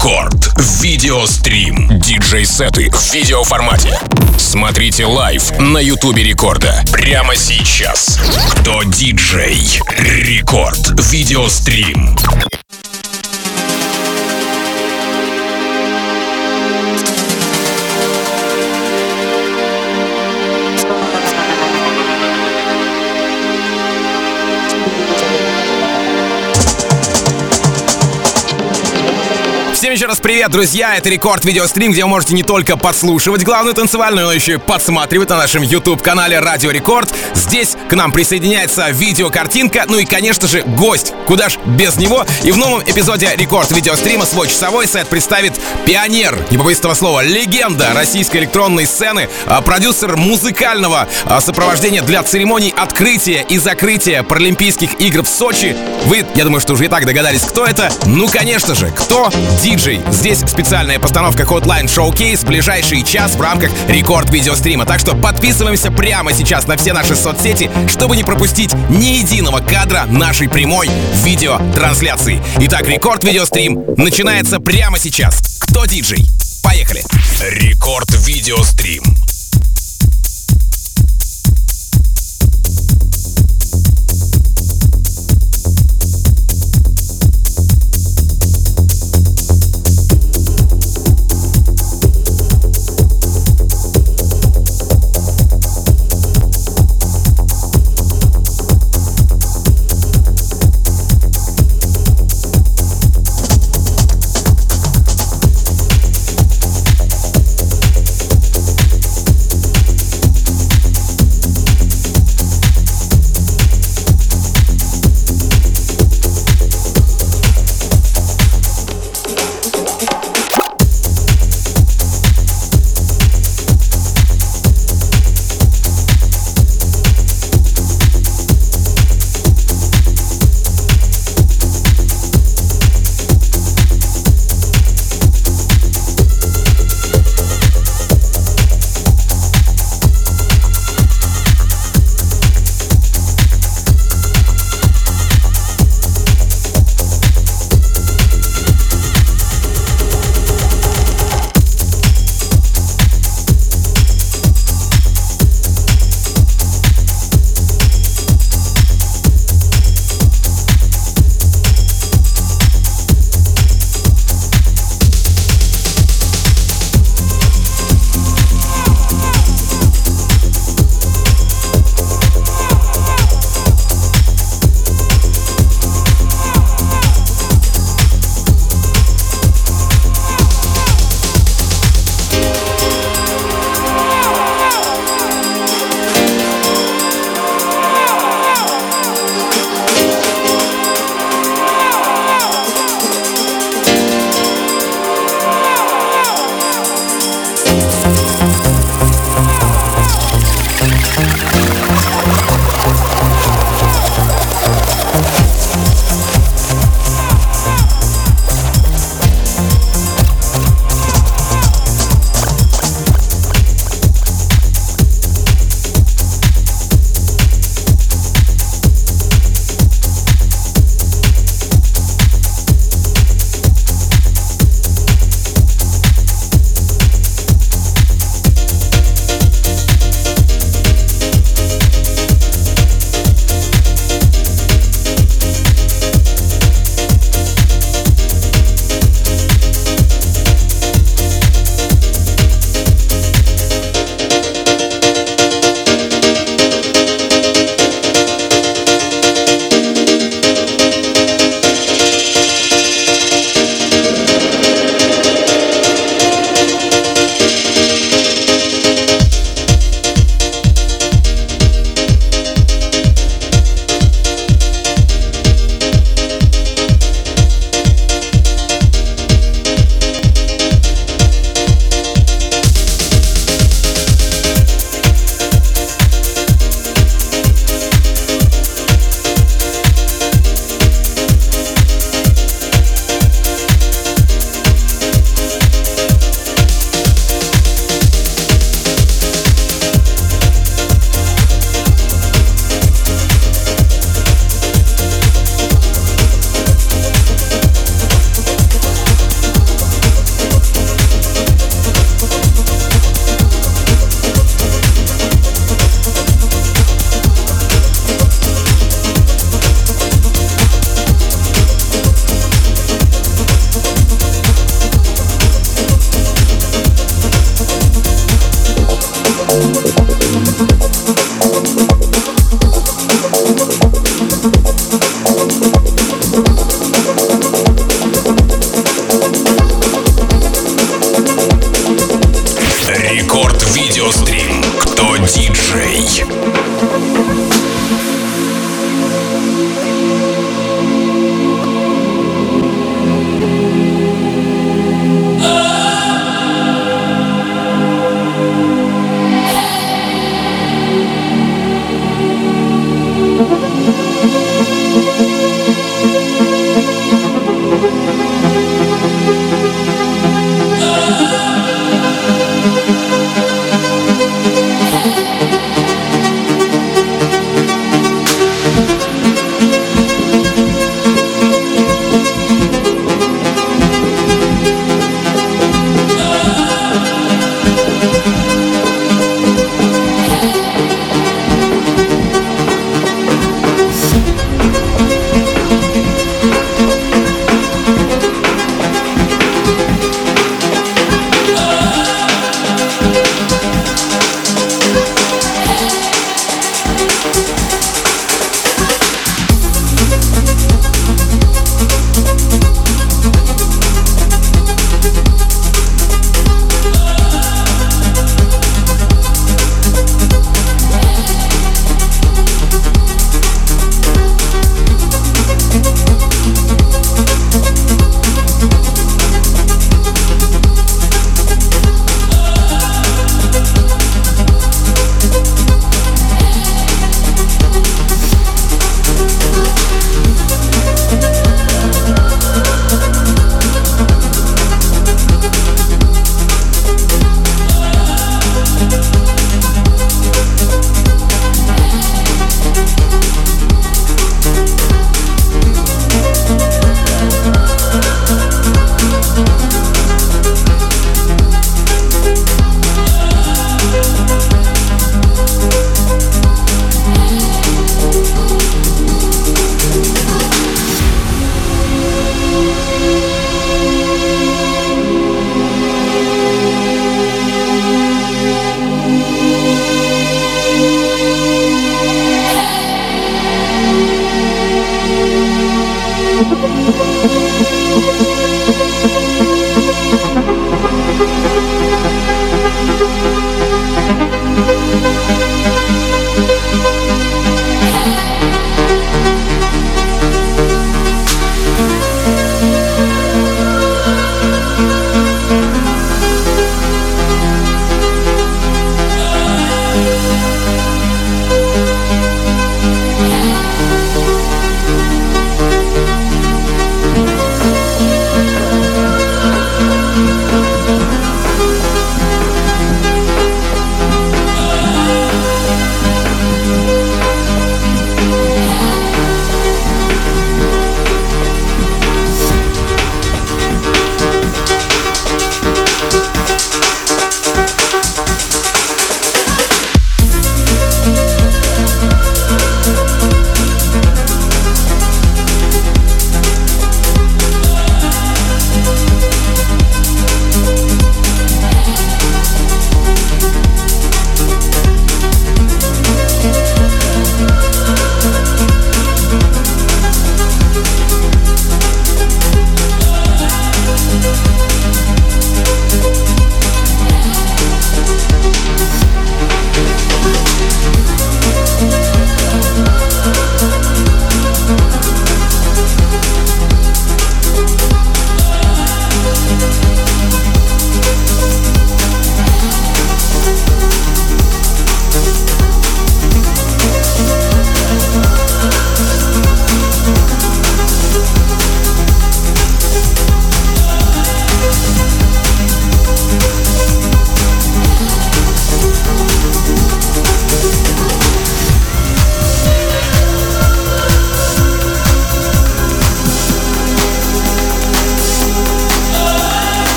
Record. Video Stream. Диджей-сеты в видеоформате. Смотрите live на Ютубе Рекорда. Прямо сейчас. Кто диджей? Record. Video Stream. Еще раз привет, друзья! Это Рекорд Видеострим, где вы можете не только подслушивать главную танцевальную, но еще и подсматривать на нашем YouTube-канале Радио Рекорд. Здесь к нам присоединяется видеокартинка, ну и, конечно же, гость. Куда ж без него? И в новом эпизоде Рекорд Видеострима свой часовой сет представит пионер, не побоюсь этого слова, легенда российской электронной сцены, а, продюсер музыкального а, сопровождения для церемоний открытия и закрытия Паралимпийских игр в Сочи. Вы, я думаю, что уже и так догадались, кто это. Ну, конечно же, кто? диджей. Здесь специальная постановка Hotline Showcase в ближайший час в рамках рекорд видеострима. Так что подписываемся прямо сейчас на все наши соцсети, чтобы не пропустить ни единого кадра нашей прямой видеотрансляции. Итак, рекорд видеострим начинается прямо сейчас. Кто диджей? Поехали! Рекорд Рекорд видеострим. Кто диджей?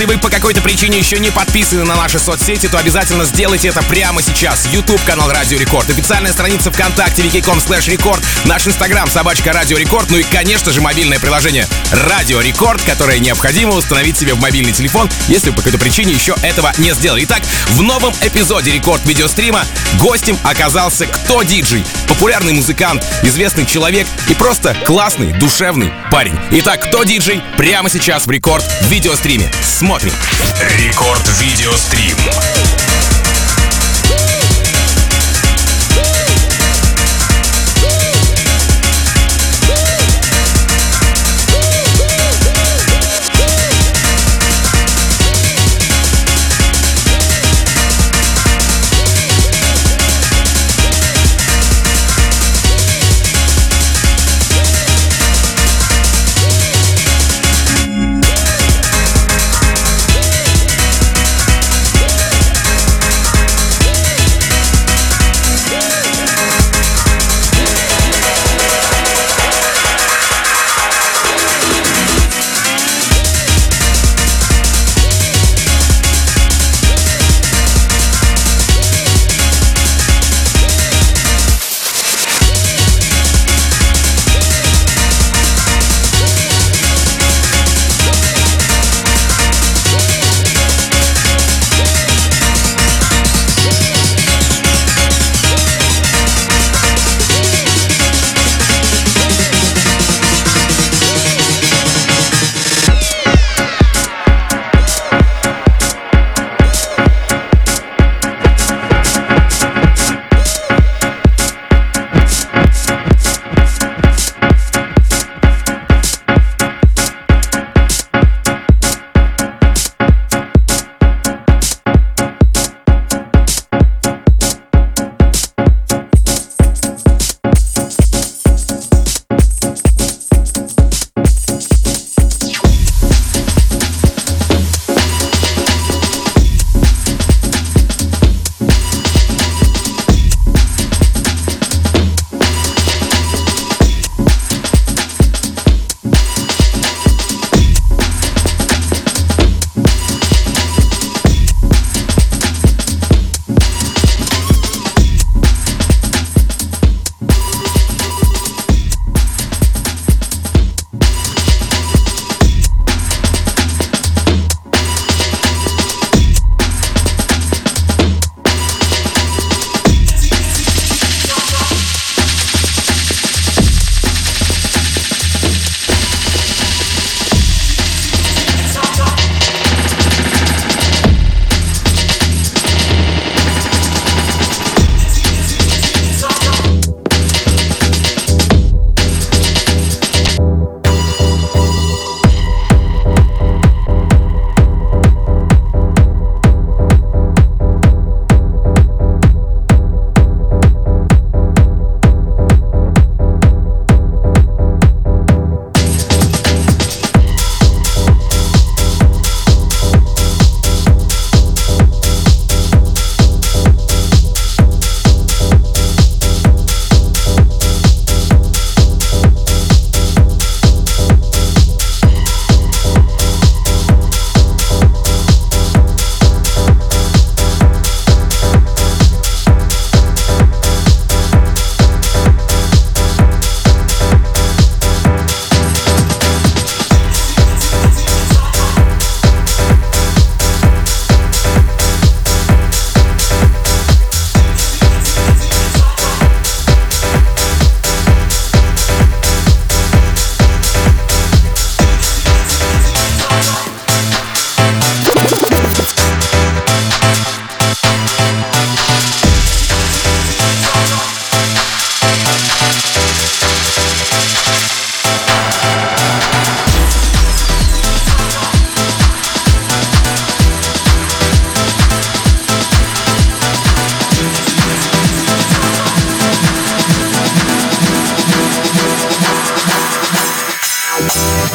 Если вы по какой-то причине еще не подписаны на наши соцсети, то обязательно сделайте это прямо сейчас. YouTube-канал Радио Рекорд, официальная страница ВКонтакте vk.com slash рекорд, наш инстаграм собачка Радио Рекорд, ну и, конечно же, мобильное приложение Радио Рекорд, которое необходимо установить себе в мобильный телефон, если вы по какой-то причине еще этого не сделали. Итак, в новом эпизоде рекорд видеострима гостем оказался кто диджей? Популярный музыкант, известный человек и просто классный, душевный парень. Итак, кто диджей? Прямо сейчас в рекорд видеостриме. Смотрим. Рекорд видеострим.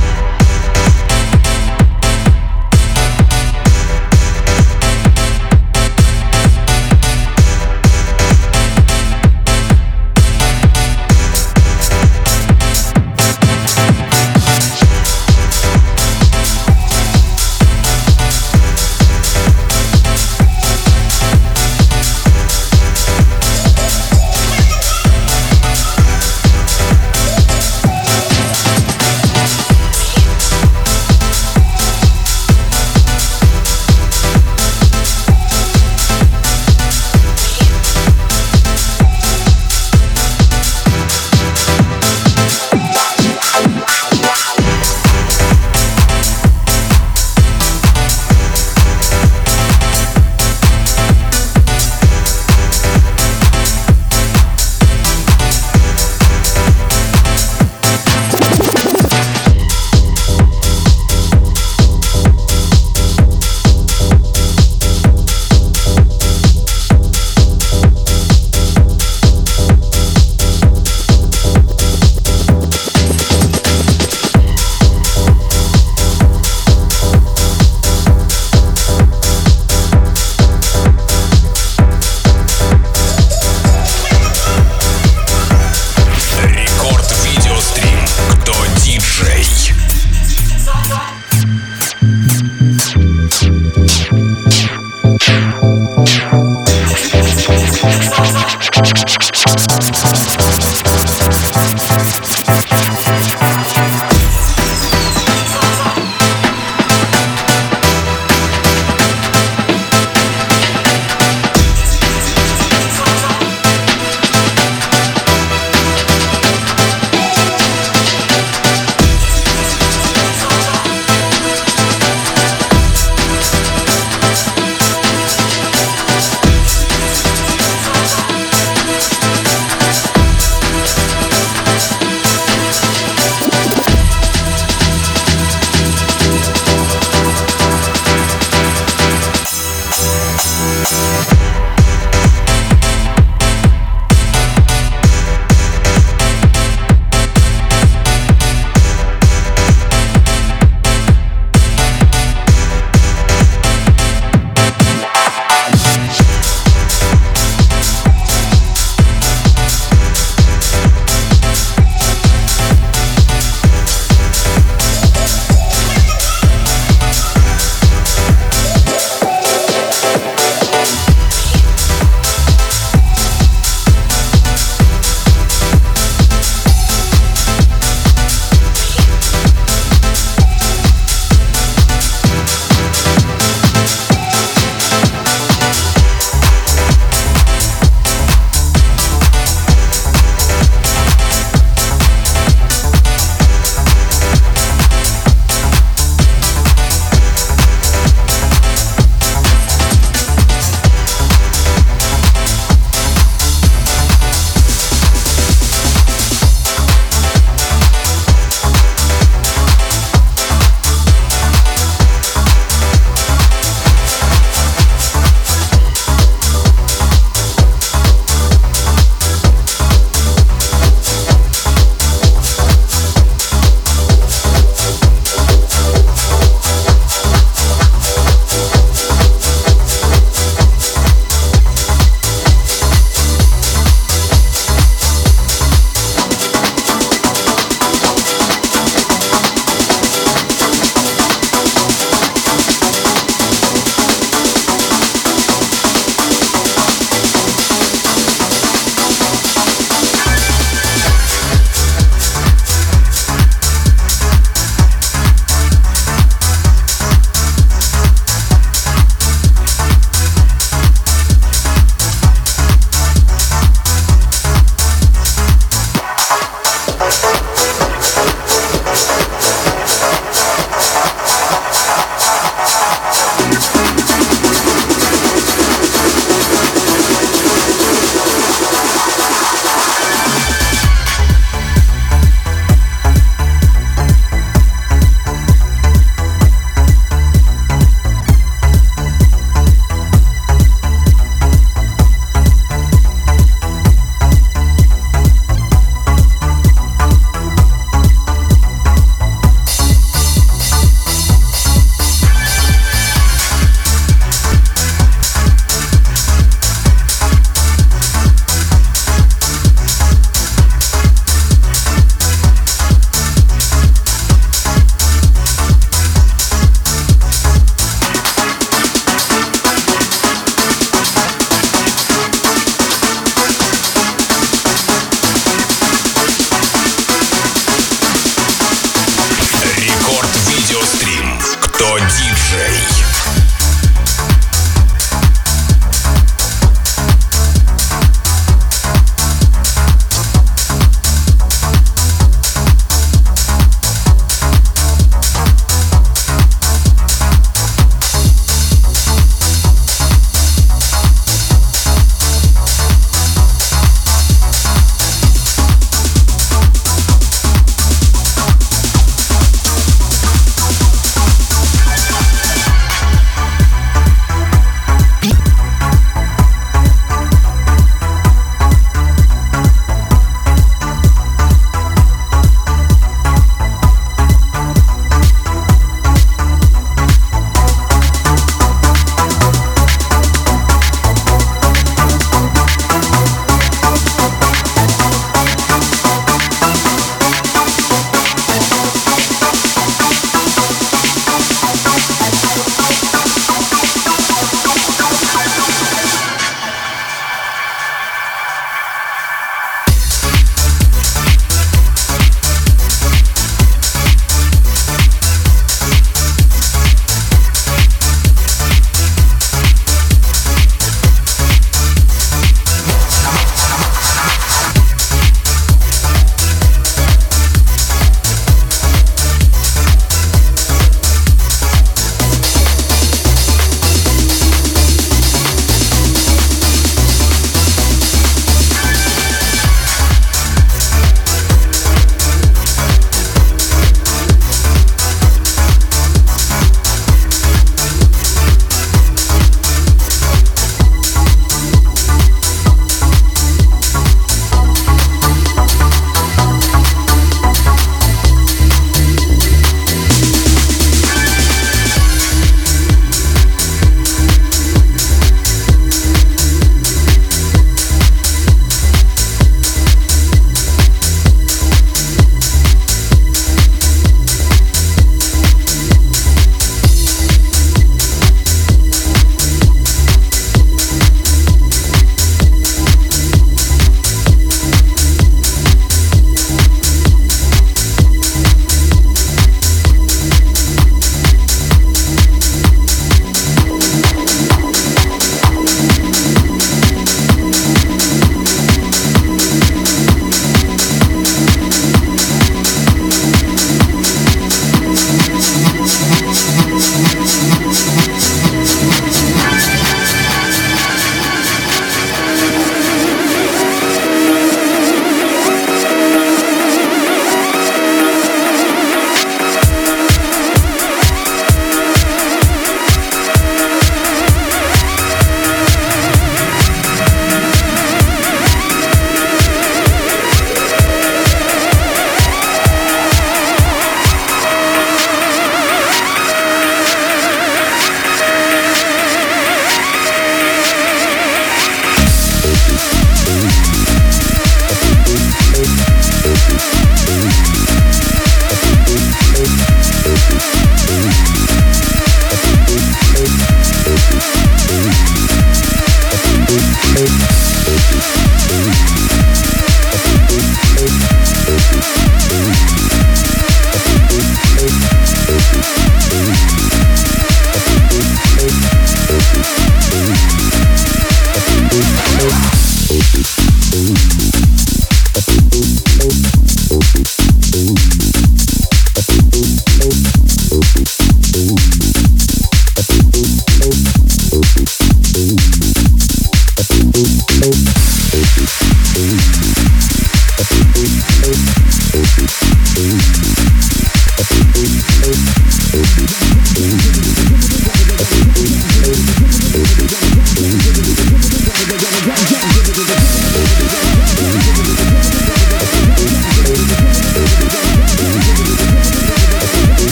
you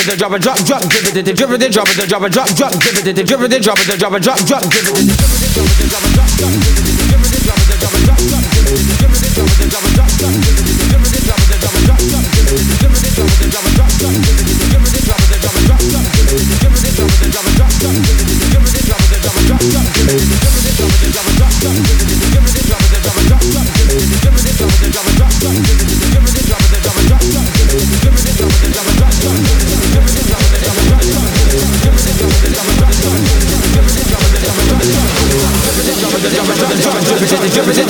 it, the drop it, drop, drop, drip it, the drop it, the drop it, the drop it, drop, drop, drip it, the drop it, the drop it, drop the drop it, drop, it, drop, drip it, the drop it, the drop it, drop, drop. Jumping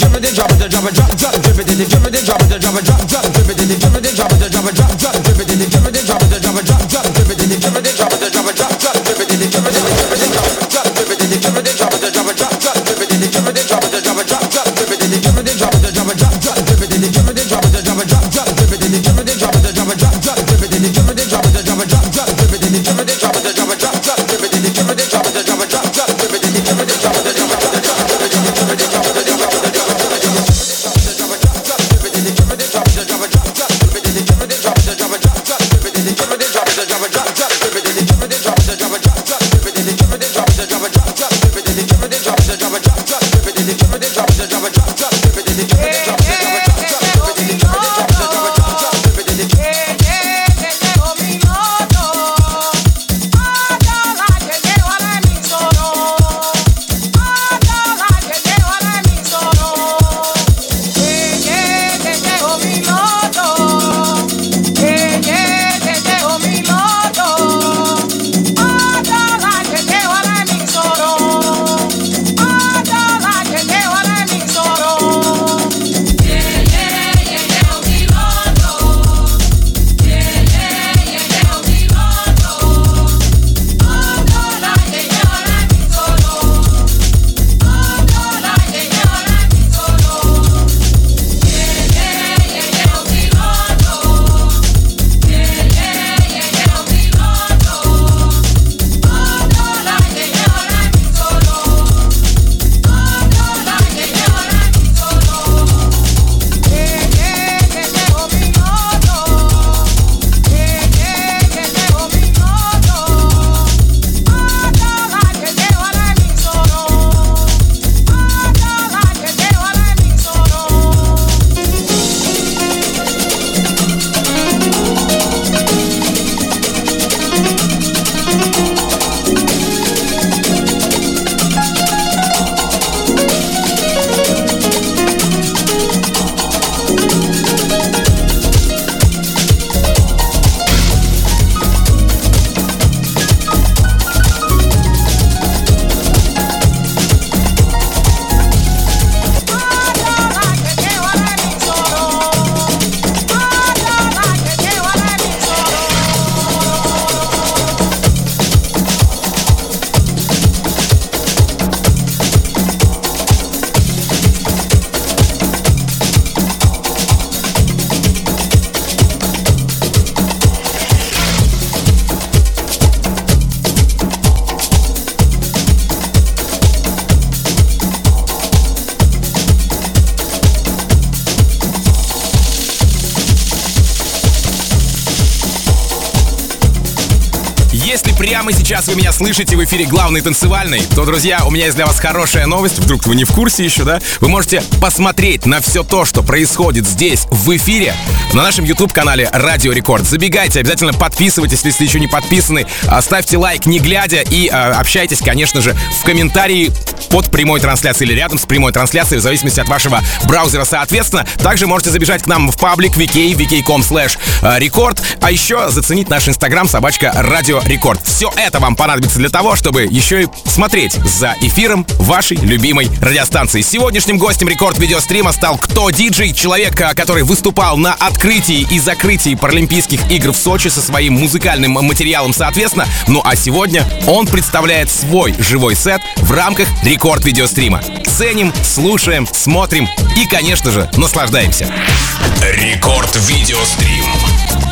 drip it, drop it, drop it, drop, drop, drip it, drip it, drop it, drop it, drop, drop, drip it, drip it, drop it, drop it, drop, drop, drip it, drip it, drop it, drop it, drop, drop, drip it, drip it, drop it, drop it, drop, drop. Прямо сейчас вы меня слышите в эфире главный танцевальный, то, друзья, у меня есть для вас хорошая новость. Вдруг вы не в курсе еще, да? Вы можете посмотреть на все то, что происходит здесь, в эфире, на нашем YouTube-канале Радио Рекорд. Забегайте, обязательно подписывайтесь, если еще не подписаны. Ставьте лайк, не глядя, и э, общайтесь, конечно же, в комментарии под прямой трансляцией или рядом с прямой трансляцией, в зависимости от вашего браузера, соответственно. Также можете забежать к нам в паблик vk, vk.com slash record, а еще заценить наш инстаграм собачка Радио Рекорд. все это вам понадобится для того, чтобы еще и смотреть за эфиром вашей любимой радиостанции. Сегодняшним гостем рекорд видеострима стал кто диджей, человек, который выступал на открытии и закрытии Паралимпийских игр в Сочи со своим музыкальным материалом соответственно. Ну а сегодня он представляет свой живой сет в рамках рекорд видеострима. Ценим, слушаем, смотрим и, конечно же, наслаждаемся. Рекорд видеострим.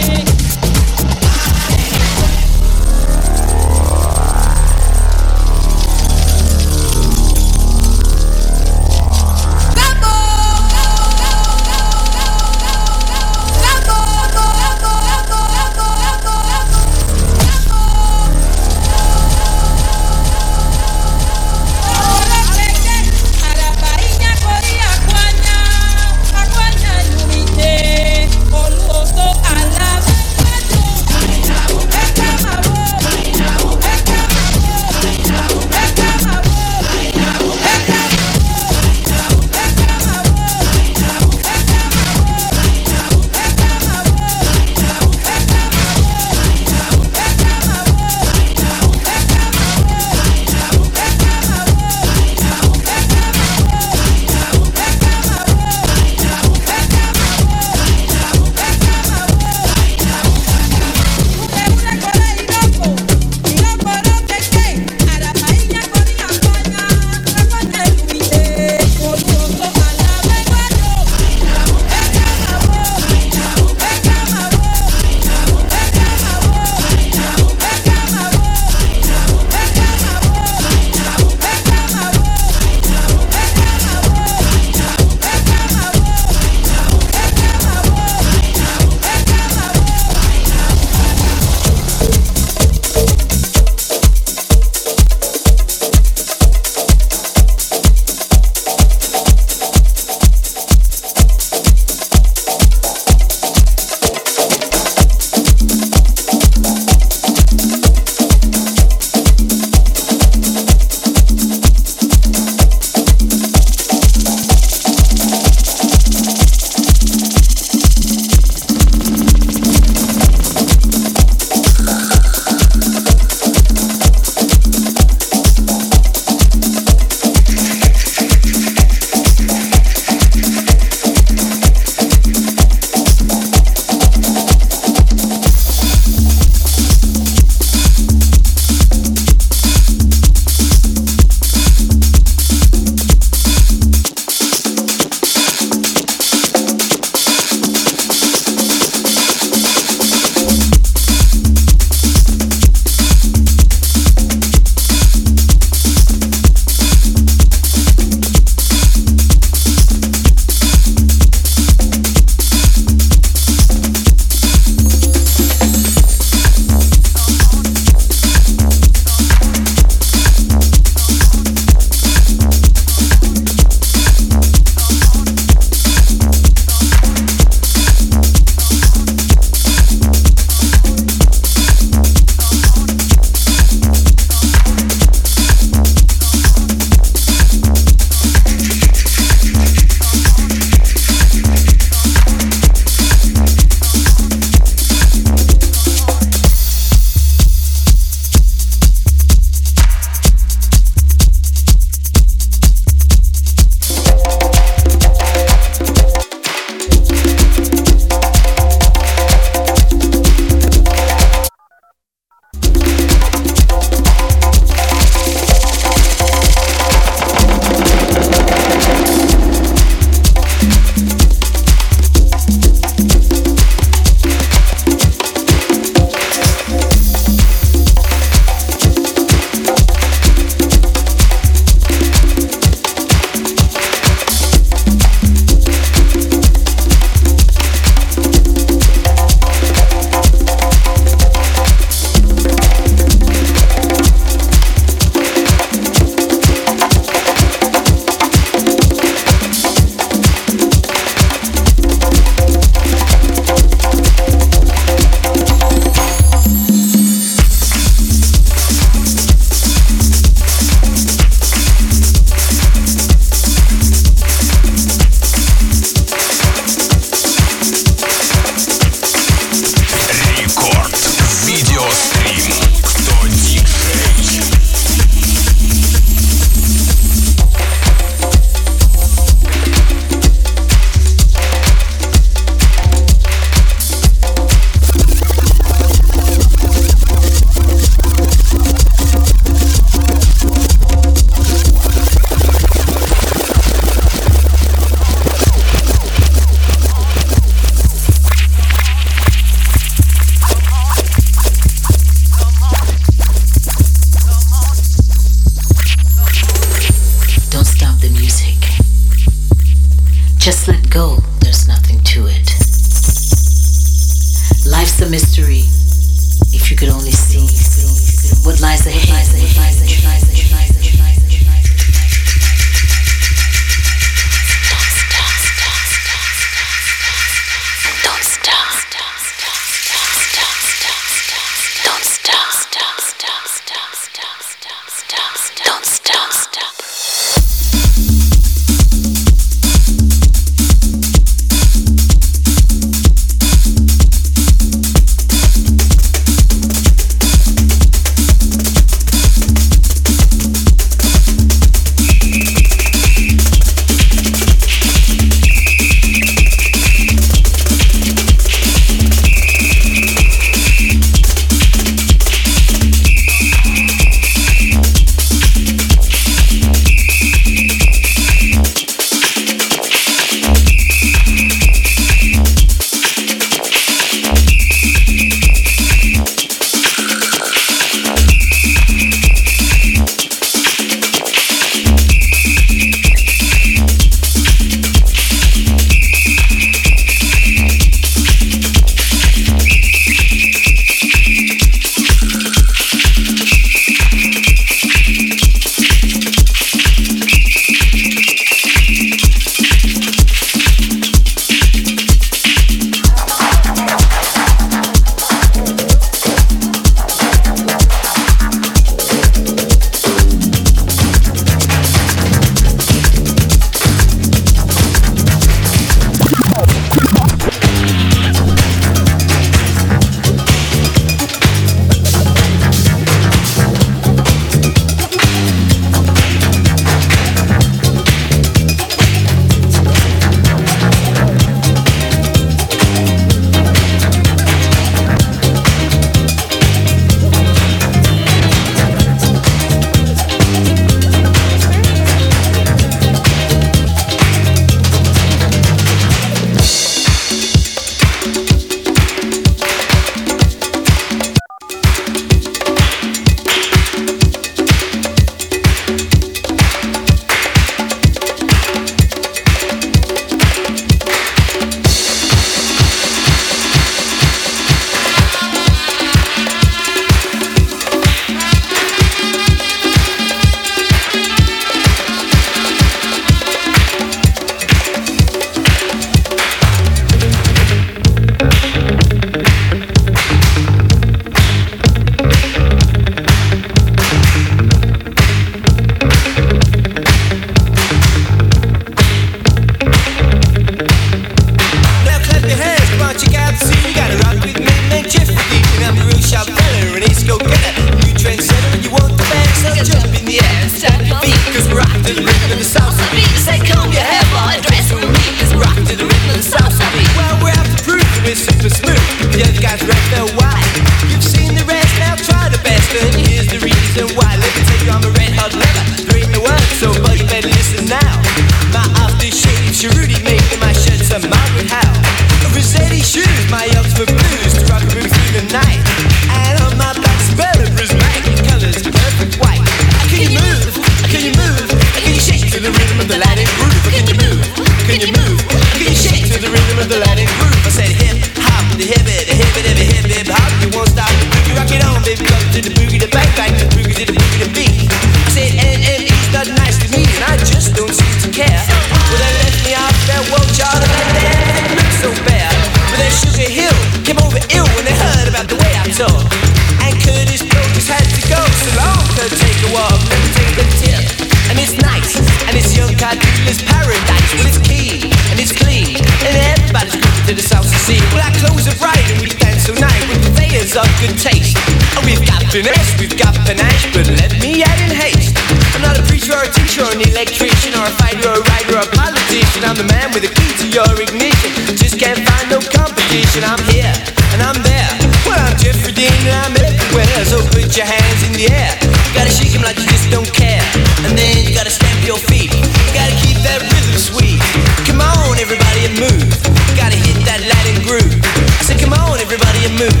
square, so put your hands in the air. You gotta shake them like you just don't care. And then you gotta stamp your feet. You gotta keep that rhythm sweet. Come on, everybody, and move. You gotta hit that Latin groove. I said, come on, everybody, and move.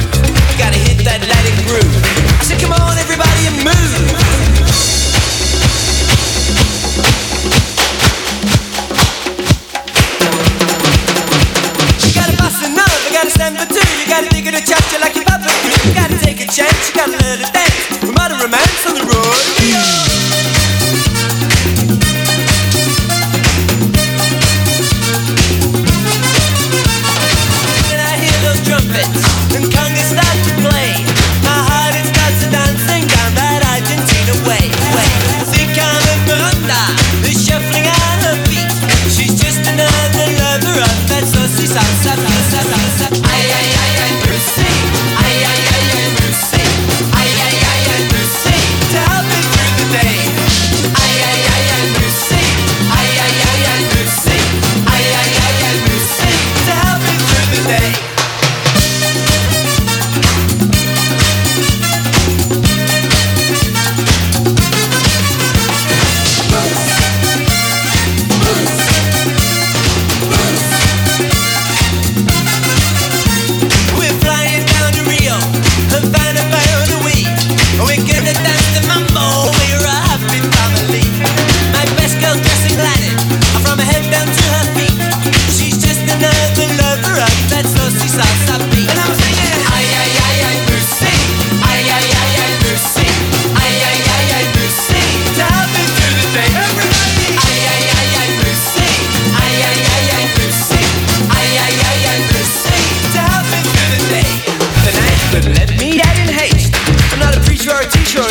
You gotta hit that Latin groove. I said, come on, everybody, and move. easy chance, you got a little dance. dance. No matter romance on the road.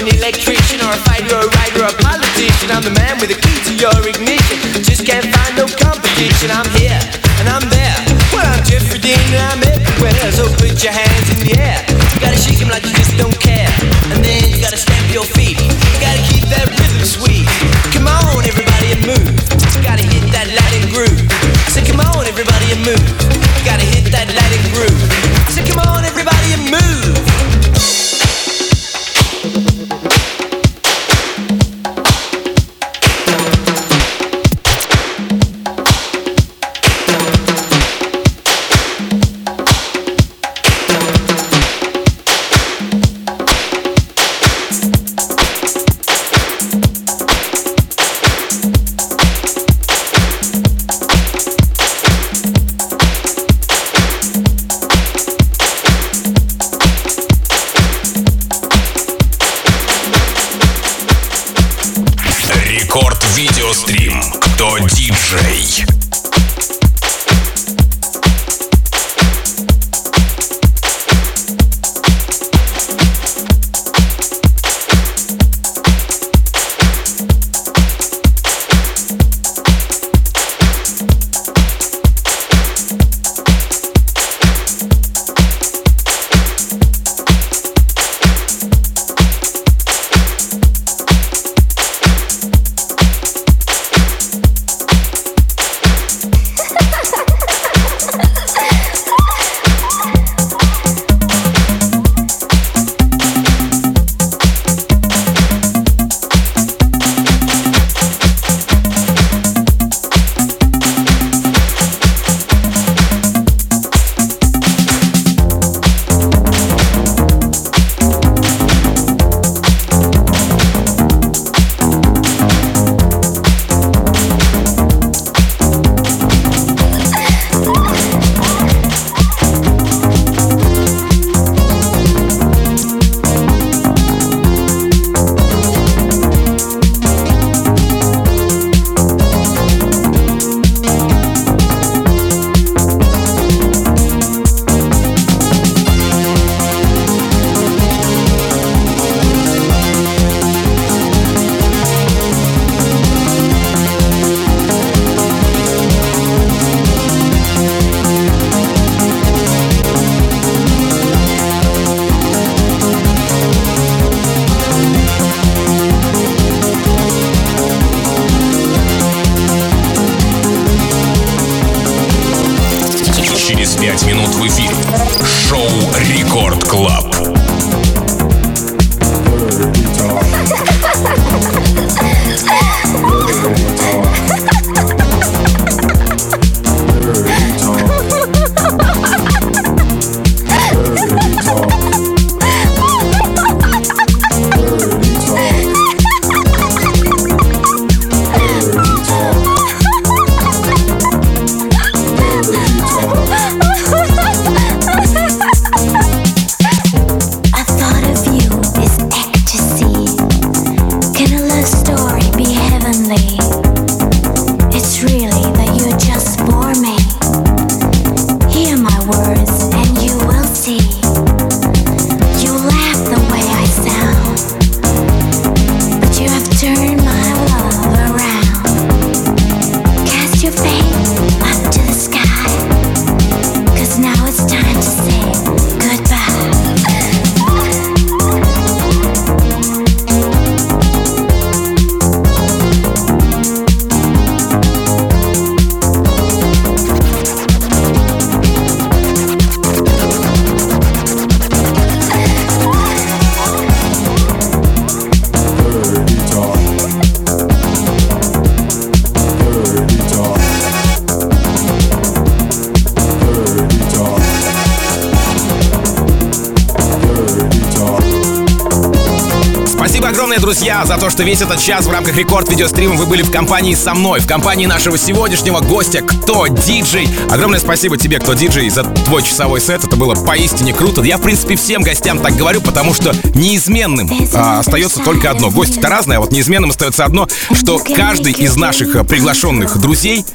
an electrician or a fighter or a writer or a politician. I'm the man with the key to your ignition. Just can't find no competition. I'm here. Этот час в рамках рекорд видеострима вы были в компании со мной, в компании нашего сегодняшнего гостя, кто диджей. Огромное спасибо тебе, кто диджей, за твой часовой сет. Это было поистине круто. Я, в принципе, всем гостям так говорю, потому что неизменным а, остается только одно. Гости-то разные, а вот неизменным остается одно, что каждый из наших а, приглашенных друзей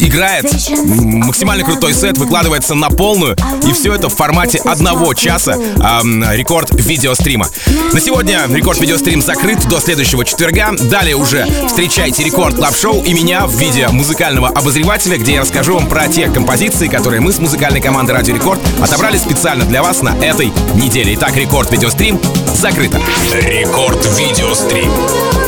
играет. Максимально крутой сет выкладывается на полную. И все это в формате одного часа ам, рекорд видеострима. На сегодня рекорд видеострим закрыт до следующего четверга. Далее уже встречайте Record Club Show и меня в виде музыкального обозревателя, где я расскажу вам про те композиции, которые мы с музыкальной командой Радио Рекорд отобрали специально для вас на этой неделе. Итак, рекорд видеострим закрыто. Рекорд видеострим.